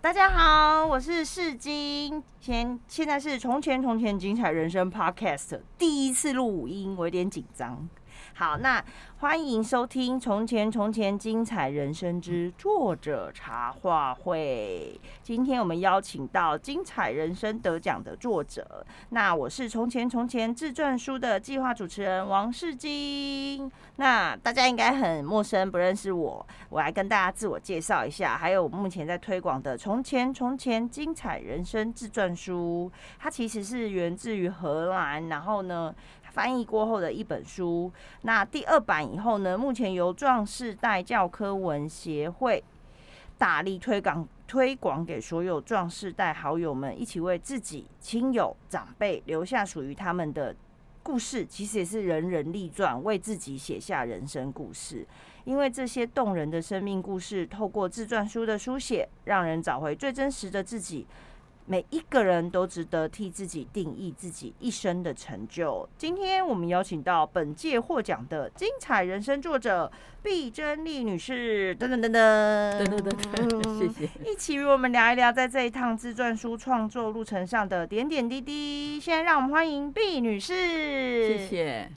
大家好，我是世金，现现在是从前从前精彩人生 Podcast 第一次录五音，我有点紧张。好，那欢迎收听《从前从前精彩人生之作者茶话会》。今天我们邀请到精彩人生得奖的作者，那我是《从前从前》自传书的计划主持人王世金。那大家应该很陌生，不认识我，我来跟大家自我介绍一下。还有我目前在推广的《从前从前精彩人生自传书》，它其实是源自于荷兰，然后呢，翻译过后的一本书，那第二版以后呢，目前由壮世代教科文协会大力推广，推广给所有壮世代好友们，一起为自己亲友长辈留下属于他们的故事。其实也是人人立传，为自己写下人生故事。因为这些动人的生命故事，透过自传书的书写，让人找回最真实的自己。每一个人都值得替自己定义自己一生的成就。今天我们邀请到本届获奖的精彩人生作者毕珍丽女士，等等等等，等等等等，谢谢，一起与我们聊一聊在这一趟自传书创作路程上的点点滴滴。现在让我们欢迎毕女士，谢谢，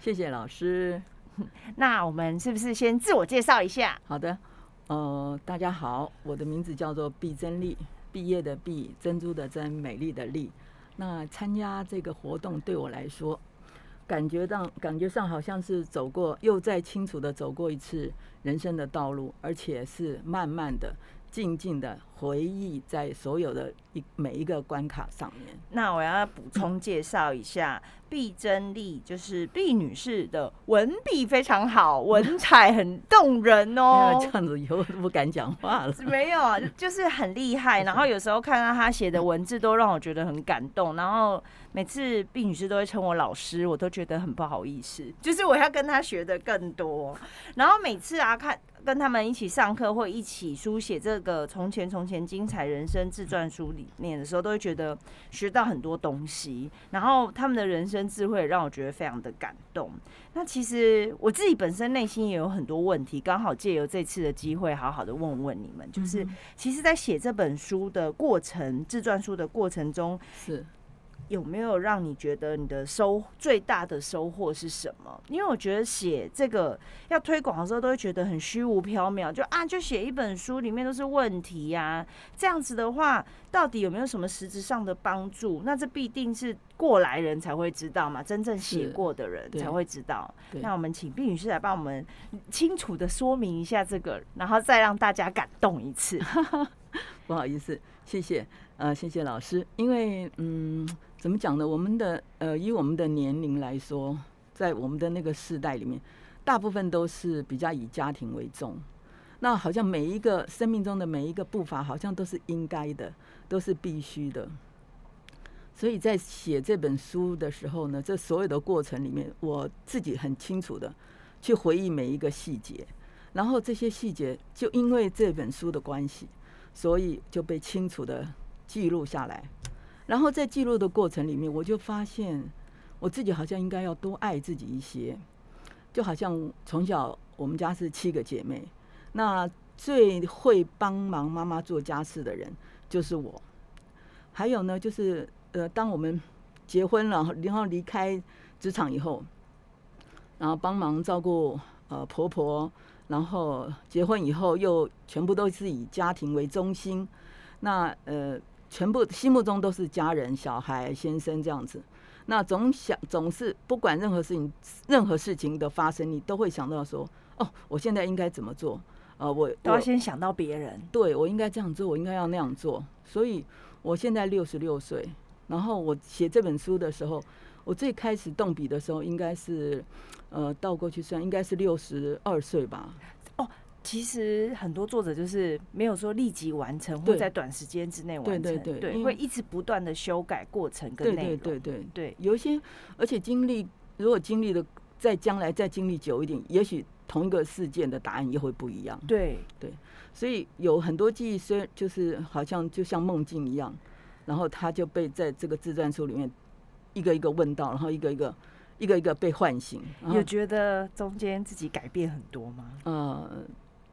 谢谢老师。那我们是不是先自我介绍一下？好的，呃，大家好，我的名字叫做毕禛莉。毕业的毕，珍珠的珍，美丽的丽。那参加这个活动对我来说，感觉到感觉上好像是走过，又再清楚的走过一次人生的道路，而且是慢慢的。静静的回忆在所有的一每一个关卡上面。那我要补充介绍一下，毕真丽就是毕女士的文笔非常好，文采很动人哦。这样子以后都不敢讲话了。没有啊，就是很厉害。然后有时候看到她写的文字，都让我觉得很感动。然后每次毕女士都会称我老师，我都觉得很不好意思。就是我要跟她学的更多。然后每次啊看。跟他们一起上课或一起书写这个从前从前精彩人生自传书里面的时候，都会觉得学到很多东西。然后他们的人生智慧让我觉得非常的感动。那其实我自己本身内心也有很多问题，刚好借由这次的机会，好好的问问你们，就是其实，在写这本书的过程，自传书的过程中是。有没有让你觉得你的收最大的收获是什么？因为我觉得写这个要推广的时候，都会觉得很虚无缥缈，就啊，就写一本书，里面都是问题呀，这样子的话，到底有没有什么实质上的帮助？那这必定是过来人才会知道嘛，真正写过的人才会知道。那我们请毕女士来帮我们清楚的说明一下这个，然后再让大家感动一次。不好意思，谢谢，呃，谢谢老师，因为嗯。怎么讲呢？我们的呃，以我们的年龄来说，在我们的那个世代里面，大部分都是比较以家庭为重。那好像每一个生命中的每一个步伐，好像都是应该的，都是必须的。所以在写这本书的时候呢，这所有的过程里面，我自己很清楚的去回忆每一个细节，然后这些细节就因为这本书的关系，所以就被清楚的记录下来。然后在记录的过程里面，我就发现我自己好像应该要多爱自己一些。就好像从小我们家是七个姐妹，那最会帮忙妈妈做家事的人就是我。还有呢，就是呃，当我们结婚了，然后离开职场以后，然后帮忙照顾呃婆婆，然后结婚以后又全部都是以家庭为中心，那呃。全部心目中都是家人、小孩、先生这样子，那总想总是不管任何事情、任何事情的发生，你都会想到说：哦，我现在应该怎么做？呃，我都要先想到别人。对，我应该这样做，我应该要那样做。所以我现在六十六岁，然后我写这本书的时候，我最开始动笔的时候，应该是呃倒过去算，应该是六十二岁吧。其实很多作者就是没有说立即完成，或在短时间之内完成，对对对，会一直不断的修改过程跟内容，对对对对，有一些，而且经历，如果经历的在将来再经历久一点，也许同一个事件的答案也会不一样。对对，所以有很多记忆，虽然就是好像就像梦境一样，然后他就被在这个自传书里面一个一个问到，然后一个一个一个一个被唤醒。有觉得中间自己改变很多吗？呃。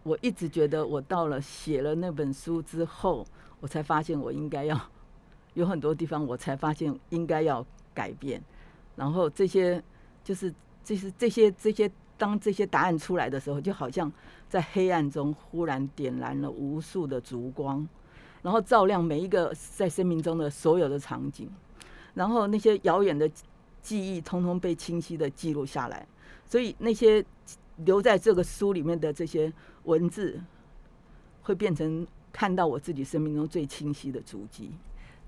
我一直觉得我到了写了那本书之后，我才发现我应该要 有很多地方，我才发现应该要改变。然后这些就是这些这些这些，当这些答案出来的时候，就好像在黑暗中忽然点燃了无数的烛光，然后照亮每一个在生命中的所有的场景，然后那些遥远的记忆通通被清晰的记录下来。所以那些留在这个书里面的这些文字，会变成看到我自己生命中最清晰的足迹。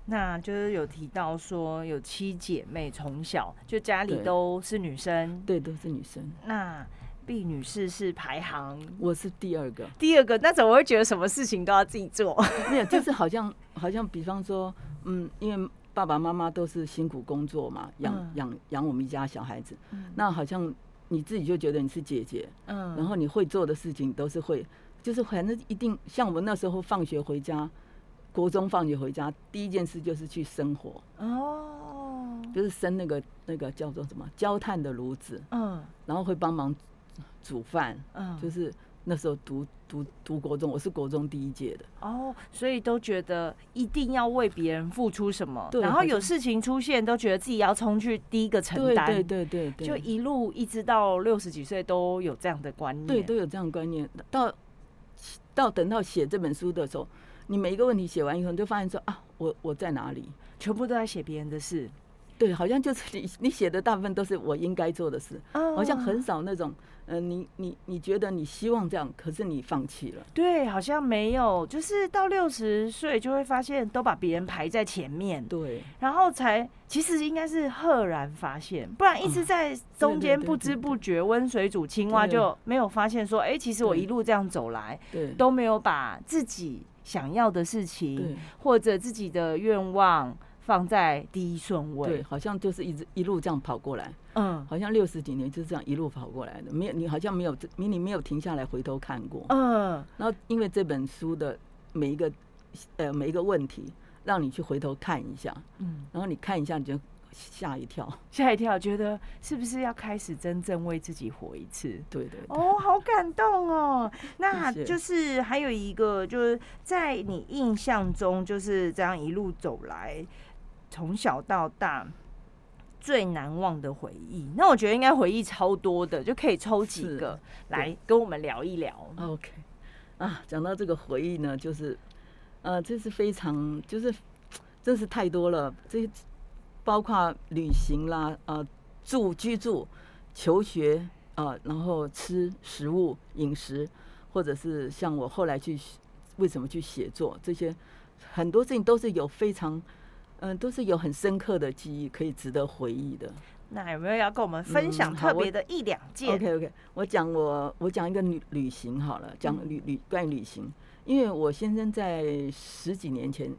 那就是有提到说有七姐妹，从小就家里都是女生，对，对，都是女生。那毕女士是排行，我是第二个。第二个，那怎么会觉得什么事情都要自己做？没有，就是好像好像，比方说，嗯，因为爸爸妈妈都是辛苦工作嘛，养养养我们一家小孩子，嗯、那好像。你自己就觉得你是姐姐，嗯，然后你会做的事情都是会，就是反正一定像我们那时候放学回家，国中放学回家，第一件事就是去生火，哦，就是生那个那个叫做什么？焦炭的炉子，嗯，然后会帮忙煮饭，嗯，就是。那时候读读读国中，我是国中第一届的哦，所以都觉得一定要为别人付出什么，然后有事情出现，都觉得自己要冲去第一个承担，对对对对，就一路一直到六十几岁都有这样的观念，对，都有这样的观念。到到等到写这本书的时候，你每一个问题写完以后，你就发现说啊，我我在哪里？全部都在写别人的事，对，好像就是你你写的大部分都是我应该做的事，好像很少那种。嗯、呃，你你你觉得你希望这样，可是你放弃了。对，好像没有，就是到六十岁就会发现都把别人排在前面。对，然后才其实应该是赫然发现，不然一直在中间不知不觉温水煮青蛙，就没有发现说，哎、欸，其实我一路这样走来，对，都没有把自己想要的事情或者自己的愿望。放在第一顺位，对，好像就是一直一路这样跑过来，嗯，好像六十几年就是这样一路跑过来的，没有你好像没有，你你没有停下来回头看过，嗯，然后因为这本书的每一个呃每一个问题，让你去回头看一下，嗯，然后你看一下你就吓一跳，吓一跳，觉得是不是要开始真正为自己活一次？对对，对，哦，好感动哦，那就是还有一个就是在你印象中就是这样一路走来。从小到大最难忘的回忆，那我觉得应该回忆超多的，就可以抽几个来跟我们聊一聊。OK，啊，讲到这个回忆呢，就是呃，这是非常就是真是太多了，这包括旅行啦，呃，住居住、求学啊、呃，然后吃食物、饮食，或者是像我后来去为什么去写作，这些很多事情都是有非常。嗯，都是有很深刻的记忆，可以值得回忆的。那有没有要跟我们分享特别的一两件？嗯，OK OK，我讲我我讲一个旅旅行好了，讲旅旅关于旅行，因为我先生在十几年前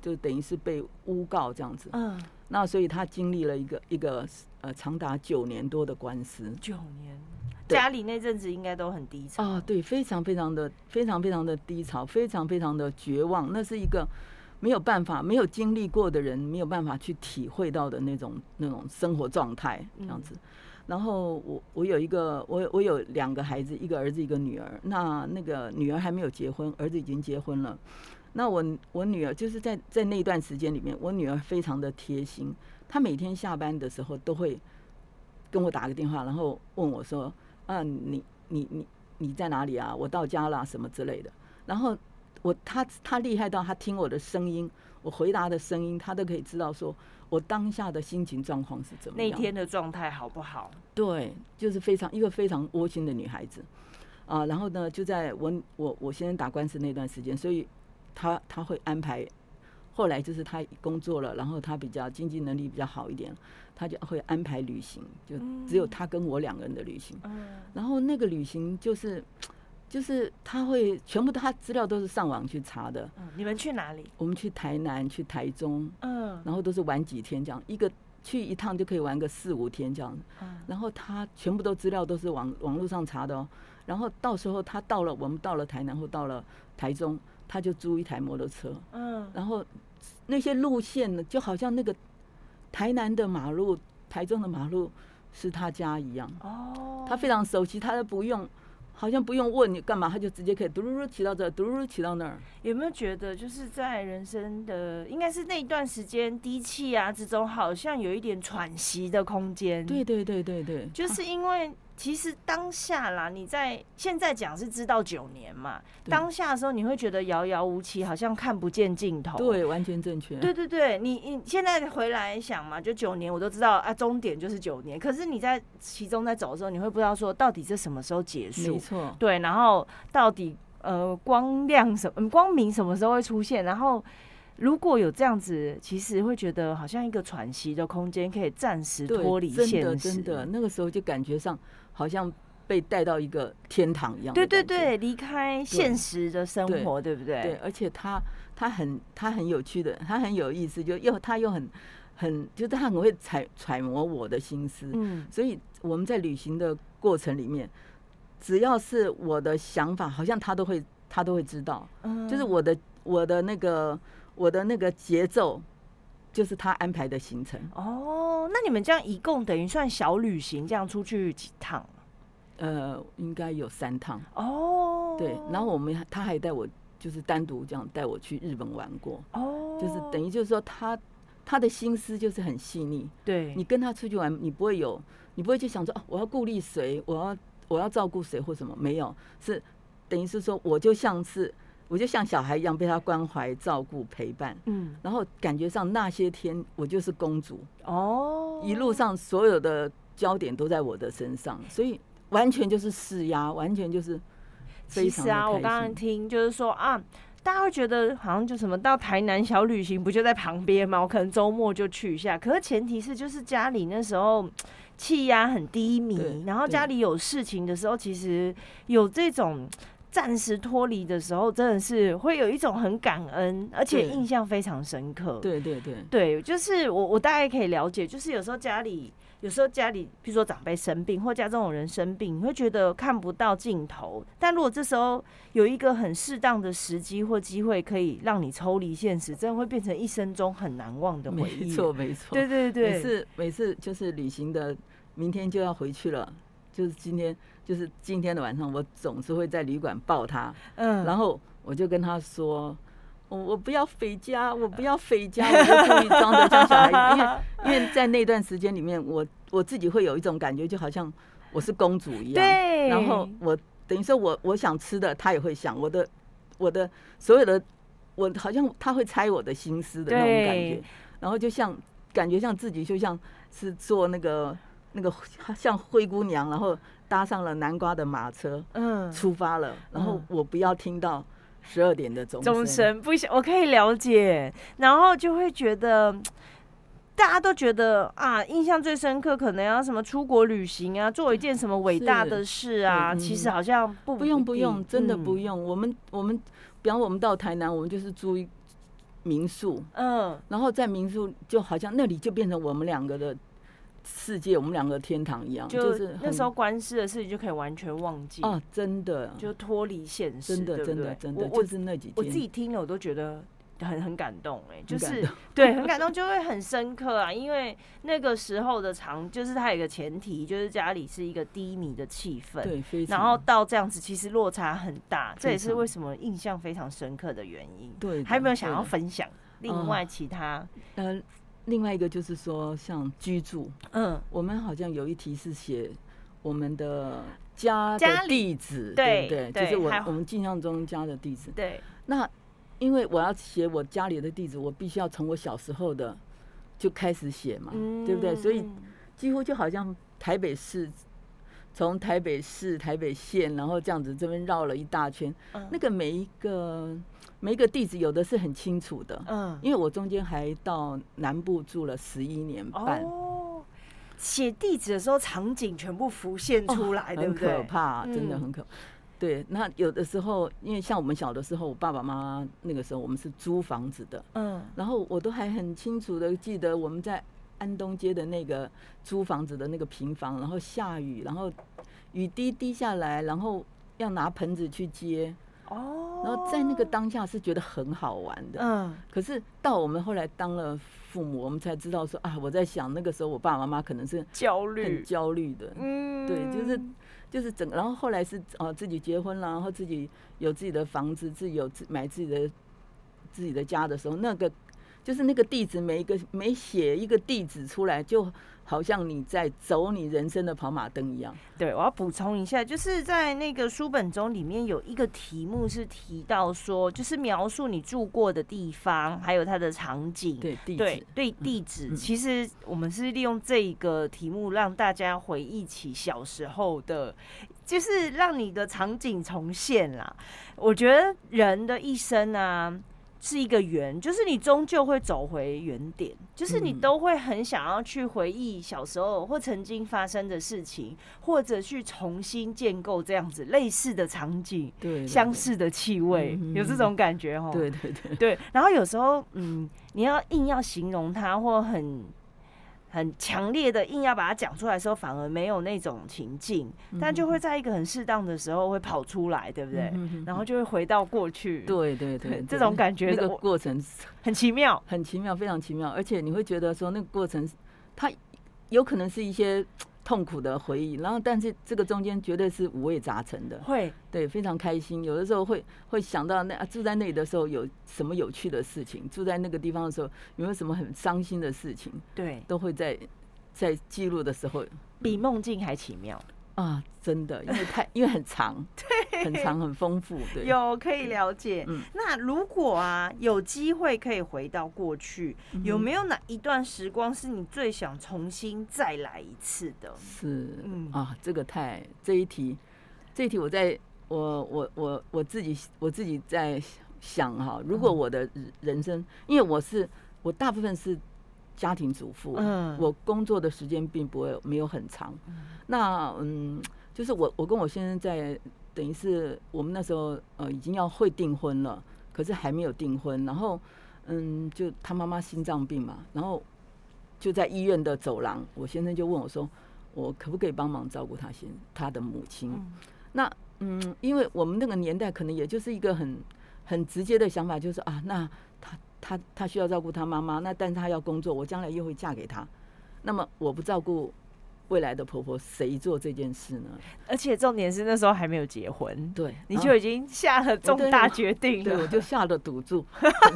就等于是被诬告这样子，嗯，那所以他经历了一个一个呃长达九年多的官司。九年，家里那阵子应该都很低潮啊，对，非常非常的非常非常的低潮，非常非常的绝望，那是一个。没有办法，没有经历过的人没有办法去体会到的那种那种生活状态这样子。然后我我有一个我我有两个孩子，一个儿子一个女儿。那那个女儿还没有结婚，儿子已经结婚了。那我我女儿就是在在那段时间里面，我女儿非常的贴心，她每天下班的时候都会跟我打个电话，然后问我说：“啊，你你你你在哪里啊？我到家了什么之类的。”然后。我他他厉害到他听我的声音，我回答的声音，他都可以知道说我当下的心情状况是怎么样，那天的状态好不好？对，就是非常一个非常窝心的女孩子啊。然后呢，就在我我我先生打官司那段时间，所以他他会安排。后来就是他工作了，然后他比较经济能力比较好一点，他就会安排旅行，就只有他跟我两个人的旅行。然后那个旅行就是。就是他会全部，他资料都是上网去查的。嗯，你们去哪里？我们去台南，去台中。嗯，然后都是玩几天这样，一个去一趟就可以玩个四五天这样。嗯，然后他全部都资料都是网网络上查的哦。然后到时候他到了，我们到了台南或到了台中，他就租一台摩托车。嗯，然后那些路线呢，就好像那个台南的马路、台中的马路是他家一样。哦，他非常熟悉，他都不用。好像不用问你干嘛，他就直接可以嘟噜噜提到这，嘟噜噜提到那儿。有没有觉得就是在人生的应该是那一段时间低气压之中，好像有一点喘息的空间？对对对对对，就是因为。其实当下啦，你在现在讲是知道九年嘛，当下的时候你会觉得遥遥无期，好像看不见尽头。对，完全正确。对对对，你你现在回来想嘛，就九年我都知道啊，终点就是九年。可是你在其中在走的时候，你会不知道说到底这什么时候结束？没错。对，然后到底呃光亮什么光明什么时候会出现？然后。如果有这样子，其实会觉得好像一个喘息的空间，可以暂时脱离现实。真的，真的，那个时候就感觉上好像被带到一个天堂一样。对对对，离开现实的生活，对，不对？对，而且他他很他很有趣的，他很有意思，就又他又很很，就是他很会揣揣摩我的心思。嗯，所以我们在旅行的过程里面，只要是我的想法，好像他都会他都会知道。嗯，就是我的我的那个。我的那个节奏，就是他安排的行程。哦，那你们这样一共等于算小旅行，这样出去几趟？呃，应该有三趟。哦，对，然后我们他还带我，就是单独这样带我去日本玩过。哦，就是等于就是说他他的心思就是很细腻。对，你跟他出去玩，你不会有，你不会去想说哦，我要顾虑谁，我要我要照顾谁或什么，没有，是等于是说我就像是。我就像小孩一样被他关怀、照顾、陪伴，嗯，然后感觉上那些天我就是公主哦，一路上所有的焦点都在我的身上，所以完全就是释压，完全就是非常。其实啊，我刚刚听就是说啊，大家会觉得好像就什么到台南小旅行不就在旁边吗？我可能周末就去一下，可是前提是就是家里那时候气压很低迷，然后家里有事情的时候，其实有这种。暂时脱离的时候，真的是会有一种很感恩，而且印象非常深刻。对对对对，就是我我大概可以了解，就是有时候家里，有时候家里，比如说长辈生病，或家中有人生病，你会觉得看不到尽头。但如果这时候有一个很适当的时机或机会，可以让你抽离现实，真的会变成一生中很难忘的回忆。没错没错，对对对，每次每次就是旅行的，明天就要回去了，就是今天。就是今天的晚上，我总是会在旅馆抱他，嗯，然后我就跟他说，我 我不要回家，我不要回家，我就故意装的像小孩，因为因为在那段时间里面，我我自己会有一种感觉，就好像我是公主一样，对，然后我等于说我我想吃的，他也会想我的我的所有的，我好像他会猜我的心思的那种感觉，然后就像感觉像自己就像是做那个那个 像灰姑娘，然后。搭上了南瓜的马车，嗯，出发了。然后我不要听到十二点的钟，钟声不行，我可以了解。然后就会觉得，大家都觉得啊，印象最深刻，可能要什么出国旅行啊，做一件什么伟大的事啊。其实好像不不用不用，真的不用。我们我们，比方我们到台南，我们就是租一民宿，嗯，然后在民宿就好像那里就变成我们两个的。世界，我们两个天堂一样，就是那时候官司的事情就可以完全忘记啊！真的，就脱离现实，真的，真的，真的，我就是那几天，我自己听了我都觉得很很感动哎，就是对，很感动，就会很深刻啊！因为那个时候的长，就是它有一个前提，就是家里是一个低迷的气氛，对，然后到这样子，其实落差很大，这也是为什么印象非常深刻的原因。对，还有没有想要分享另外其他？嗯。另外一个就是说，像居住，嗯，我们好像有一题是写我们的家的地址，对不对？就是我我们印象中家的地址。对。那因为我要写我家里的地址，我必须要从我小时候的就开始写嘛，对不对？所以几乎就好像台北市，从台北市、台北县，然后这样子这边绕了一大圈，那个每一个。每一个地址有的是很清楚的，嗯，因为我中间还到南部住了十一年半。哦，写地址的时候场景全部浮现出来，对不对？很可怕，真的很可怕。对，那有的时候，因为像我们小的时候，我爸爸妈妈那个时候我们是租房子的，嗯，然后我都还很清楚的记得我们在安东街的那个租房子的那个平房，然后下雨，然后雨滴滴下来，然后要拿盆子去接。哦，然后在那个当下是觉得很好玩的，嗯，可是到我们后来当了父母，我们才知道说啊，我在想那个时候我爸爸妈妈可能是焦虑、很焦虑的，嗯，对，就是就是整个，然后后来是哦自己结婚了，然后自己有自己的房子，自己有自买自己的自己的家的时候，那个就是那个地址，每一个每写一个地址出来就。好像你在走你人生的跑马灯一样。对，我要补充一下，就是在那个书本中里面有一个题目是提到说，就是描述你住过的地方，还有它的场景。对，地址。对，对地址。嗯。其实我们是利用这一个题目让大家回忆起小时候的，就是让你的场景重现啦。我觉得人的一生啊。是一个圆，就是你终究会走回原点，就是你都会很想要去回忆小时候或曾经发生的事情，或者去重新建构这样子类似的场景，对，相似的气味，有这种感觉哦。对对对，对。然后有时候，嗯，你要硬要形容它，或很。很强烈的硬要把它讲出来的时候，反而没有那种情境，但就会在一个很适当的时候会跑出来，对不对？然后就会回到过去。对对对，这种感觉那个过程 很奇妙，很奇妙，非常奇妙，而且你会觉得说那个过程，它有可能是一些。痛苦的回忆，然后但是这个中间绝对是五味杂陈的，会。对非常开心。有的时候会会想到那住在那里的时候有什么有趣的事情，住在那个地方的时候有没有什么很伤心的事情，对，都会在在记录的时候。比梦境还奇妙。啊，真的，因为太因为很长，对，很长很丰富，对，有可以了解。嗯，那如果啊有机会可以回到过去，嗯，有没有哪一段时光是你最想重新再来一次的？是，嗯啊，这个太这一题，这一题我在我我我我自己我自己在想哈，如果我的人生，嗯，因为我是我大部分是。家庭主妇，嗯，我工作的时间并不会没有很长。嗯，那嗯，就是我我跟我先生在等于是我们那时候呃已经要会订婚了，可是还没有订婚。然后嗯，就他妈妈心脏病嘛，然后就在医院的走廊，我先生就问我说：“我可不可以帮忙照顾他先他的母亲？”嗯，那嗯，因为我们那个年代可能也就是一个很很直接的想法，就是啊，那他。他他需要照顾他妈妈，那但是他要工作，我将来又会嫁给他，那么我不照顾未来的婆婆，谁做这件事呢？而且重点是那时候还没有结婚，对，你就已经下了重大决定了，对，我就下了赌注，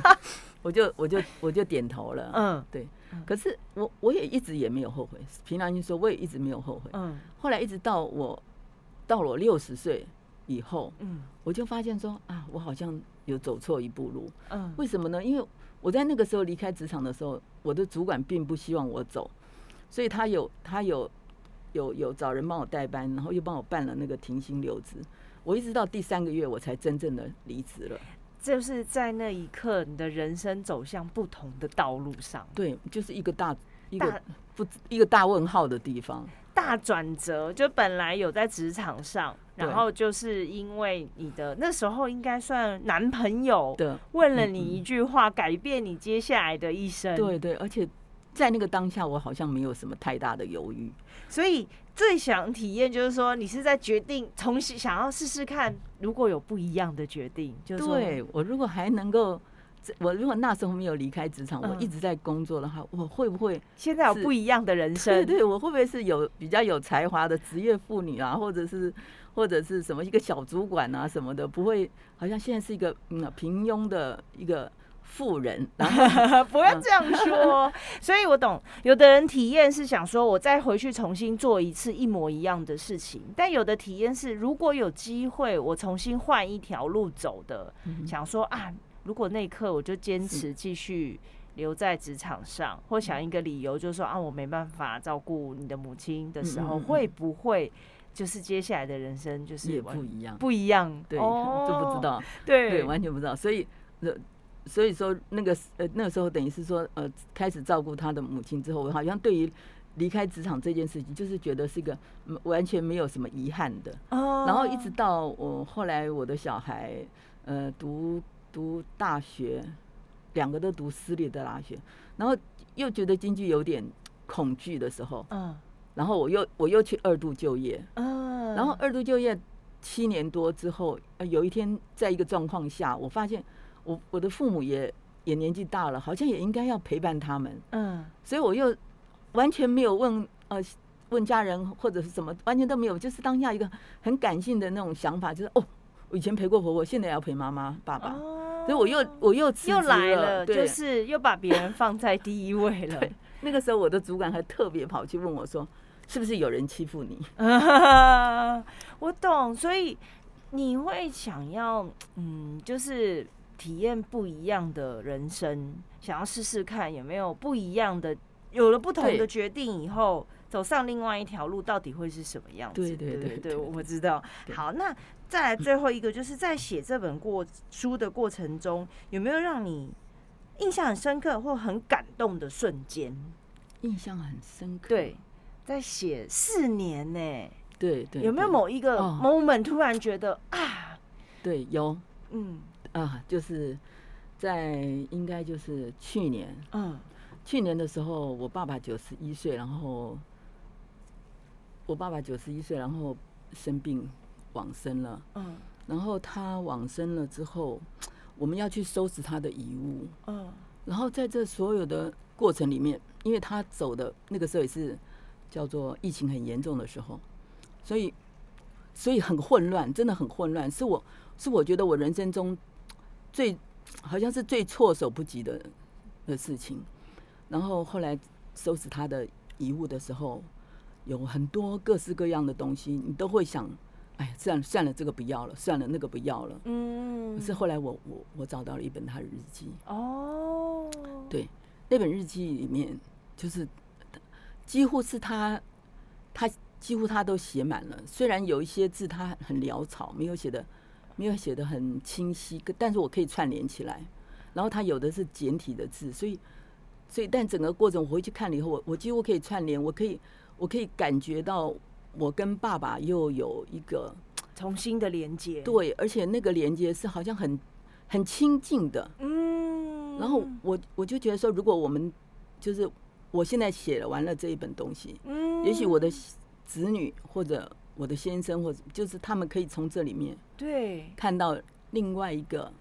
我就我就我就点头了，嗯，对。可是我我也一直也没有后悔，平常心说，我也一直没有后悔，嗯。后来一直到我到了我六十岁以后，嗯，我就发现说啊，我好像有走错一步路，嗯，为什么呢？因为我在那个时候离开职场的时候，我的主管并不希望我走，所以他有他有有有找人帮我代班，然后又帮我办了那个停薪留职。我一直到第三个月，我才真正的离职了。就是在那一刻，你的人生走向不同的道路上。对，就是一个大一个不一个大问号的地方。大转折，就本来有在职场上，然后就是因为你的那时候应该算男朋友，问了你一句话，改变你接下来的一生。对对，而且在那个当下，我好像没有什么太大的犹豫。所以最想体验就是说，你是在决定重新想要试试看，如果有不一样的决定，就是对我如果还能够。我如果那时候没有离开职场，我一直在工作的话，我会不会现在有不一样的人生？对对，我会不会是有比较有才华的职业妇女啊，或者是或者是什么一个小主管啊什么的？不会，好像现在是一个嗯平庸的一个妇人。然 后 不要这样说，所以我懂，有的人体验是想说，我再回去重新做一次一模一样的事情，但有的体验是，如果有机会，我重新换一条路走的，想说啊。如果那一刻我就坚持继续留在职场上，或想一个理由，就是说啊，我没办法照顾你的母亲的时候，会不会就是接下来的人生就是也不一样？不一样，对，就不知道，对，对，完全不知道。所以，所以说那个呃那个时候等于是说呃开始照顾他的母亲之后，我好像对于离开职场这件事情，就是觉得是一个完全没有什么遗憾的。哦然后一直到我后来我的小孩呃读。读大学，两个都读私立的大学，然后又觉得经济有点恐惧的时候，嗯，然后我又我又去二度就业，嗯，然后二度就业七年多之后，呃，有一天在一个状况下，我发现我我的父母也也年纪大了，好像也应该要陪伴他们，嗯，所以我又完全没有问呃问家人或者是什么，完全都没有，就是当下一个很感性的那种想法，就是哦，我以前陪过婆婆，现在要陪妈妈爸爸，哦、所以我又我又又来了，就是又把别人放在第一位了。那个时候我的主管还特别跑去问我说，是不是有人欺负你？我懂，所以你会想要嗯，就是体验不一样的人生，想要试试看有没有不一样的。有了不同的决定以后，走上另外一条路，到底会是什么样子？对对对对，我知道。好，那再来最后一个，就是在写这本过书的过程中，有没有让你印象很深刻或很感动的瞬间？印象很深刻。对，在写四年呢。对对。有没有某一个 moment 突然觉得啊？对，有。嗯啊，就是在应该就是去年。嗯。去年的时候，我爸爸九十一岁，然后我爸爸九十一岁，然后生病往生了。嗯，然后他往生了之后，我们要去收拾他的遗物。嗯，然后在这所有的过程里面，因为他走的那个时候也是叫做疫情很严重的时候，所以所以很混乱，真的很混乱，是我是我觉得我人生中最好像是最措手不及的的事情。然后后来收拾他的遗物的时候，有很多各式各样的东西，你都会想，哎呀，算了算了，这个不要了，算了那个不要了。嗯。可是后来我我我找到了一本他的日记。哦。对，那本日记里面就是几乎是他他几乎他都写满了，虽然有一些字他很潦草，没有写的没有写的很清晰，但是我可以串联起来。然后他有的是简体的字，所以。所以，但整个过程我回去看了以后，我我几乎可以串联，我可以，我可以感觉到我跟爸爸又有一个 重新的连接。对，而且那个连接是好像很很亲近的。嗯。然后我我就觉得说，如果我们就是我现在写了完了这一本东西，嗯，也许我的子女或者我的先生或者就是他们可以从这里面对。看到另外一个。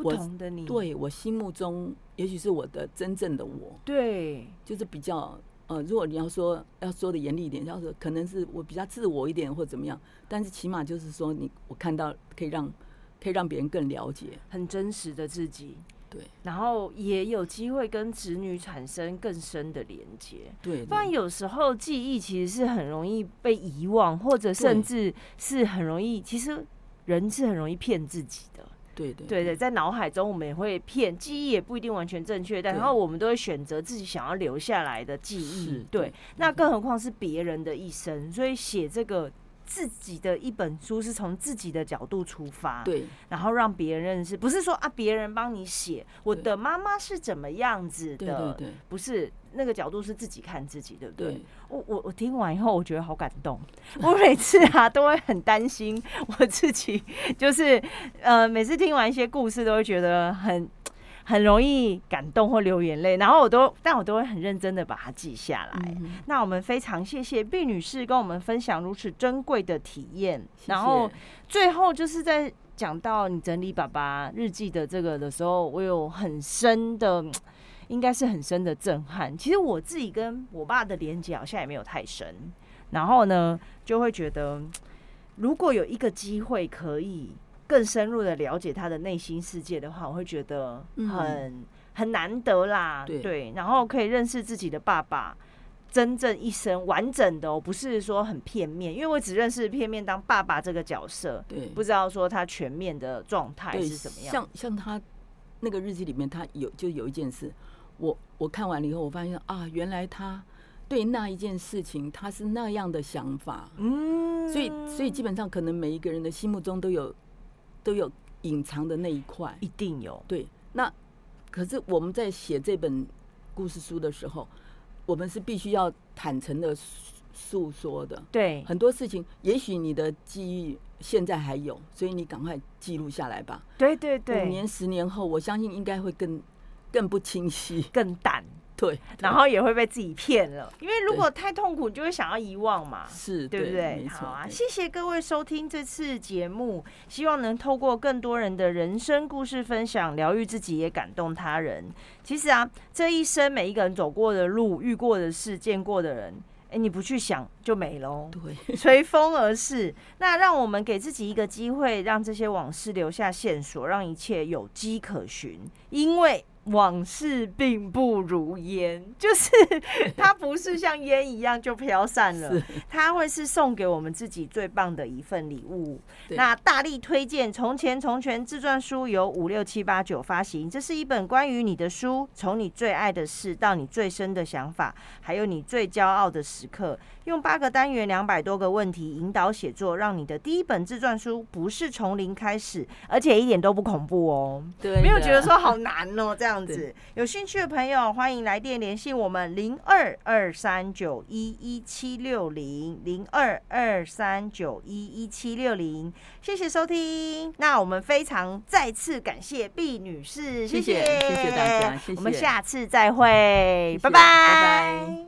不同的你，对我心目中，也许是我的真正的我，对，就是比较呃，如果你要说要说的严厉一点，要说可能是我比较自我一点或怎么样，但是起码就是说你我看到可以让可以让别人更了解，很真实的自己，对，然后也有机会跟子女产生更深的连接，对，不然有时候记忆其实是很容易被遗忘，或者甚至是很容易，其实人是很容易骗自己的。对对对对，在脑海中我们也会骗，记忆也不一定完全正确，但然后我们都会选择自己想要留下来的记忆。对，那更何况是别人的一生，所以写这个自己的一本书是从自己的角度出发，对，然后让别人认识，不是说啊别人帮你写我的妈妈是怎么样子的，对对对，不是。那个角度是自己看自己，对不对？对，我我我听完以后，我觉得好感动。我每次啊都会很担心我自己，就是呃，每次听完一些故事，都会觉得很很容易感动或流眼泪。然后我都，但我都会很认真的把它记下来。嗯、那我们非常谢谢毕女士跟我们分享如此珍贵的体验。然后最后就是在讲到你整理爸爸日记的这个的时候，我有很深的。应该是很深的震撼。其实我自己跟我爸的连接好像也没有太深，然后呢，就会觉得如果有一个机会可以更深入的了解他的内心世界的话，我会觉得很很难得啦。对，然后可以认识自己的爸爸，真正一生完整的哦，不是说很片面，因为我只认识片面当爸爸这个角色，对，不知道说他全面的状态是什么样。像像他那个日记里面，他有就有一件事。我我看完了以后，我发现啊，原来他对那一件事情他是那样的想法，嗯，所以所以基本上可能每一个人的心目中都有都有隐藏的那一块，一定有。对，那可是我们在写这本故事书的时候，我们是必须要坦诚的诉说的。对，很多事情，也许你的记忆现在还有，所以你赶快记录下来吧。对对对，五年十年后，我相信应该会更。更不清晰，更淡，对，然后也会被自己骗了。因为如果太痛苦，就会想要遗忘嘛，是对不对？好啊，谢谢各位收听这次节目，希望能透过更多人的人生故事分享，疗愈自己，也感动他人。其实啊，这一生每一个人走过的路、遇过的事、见过的人，哎，你不去想就没了，对，随风而逝。那让我们给自己一个机会，让这些往事留下线索，让一切有迹可循，因为。往事并不如烟，就是 它不是像烟一样就飘散了，它会是送给我们自己最棒的一份礼物。那大力推荐《从前从前》自传书，由五六七八九发行。这是一本关于你的书，从你最爱的事到你最深的想法，还有你最骄傲的时刻。用八个单元、两百多个问题引导写作，让你的第一本自传书不是从零开始，而且一点都不恐怖哦。对，没有觉得说好难哦，这样子。有兴趣的朋友，欢迎来电联系我们零二二三九一一七六零零二二三九一一七六零。谢谢收听，那我们非常再次感谢毕女士，谢谢谢谢大家，谢谢，我们下次再会，拜拜，拜拜。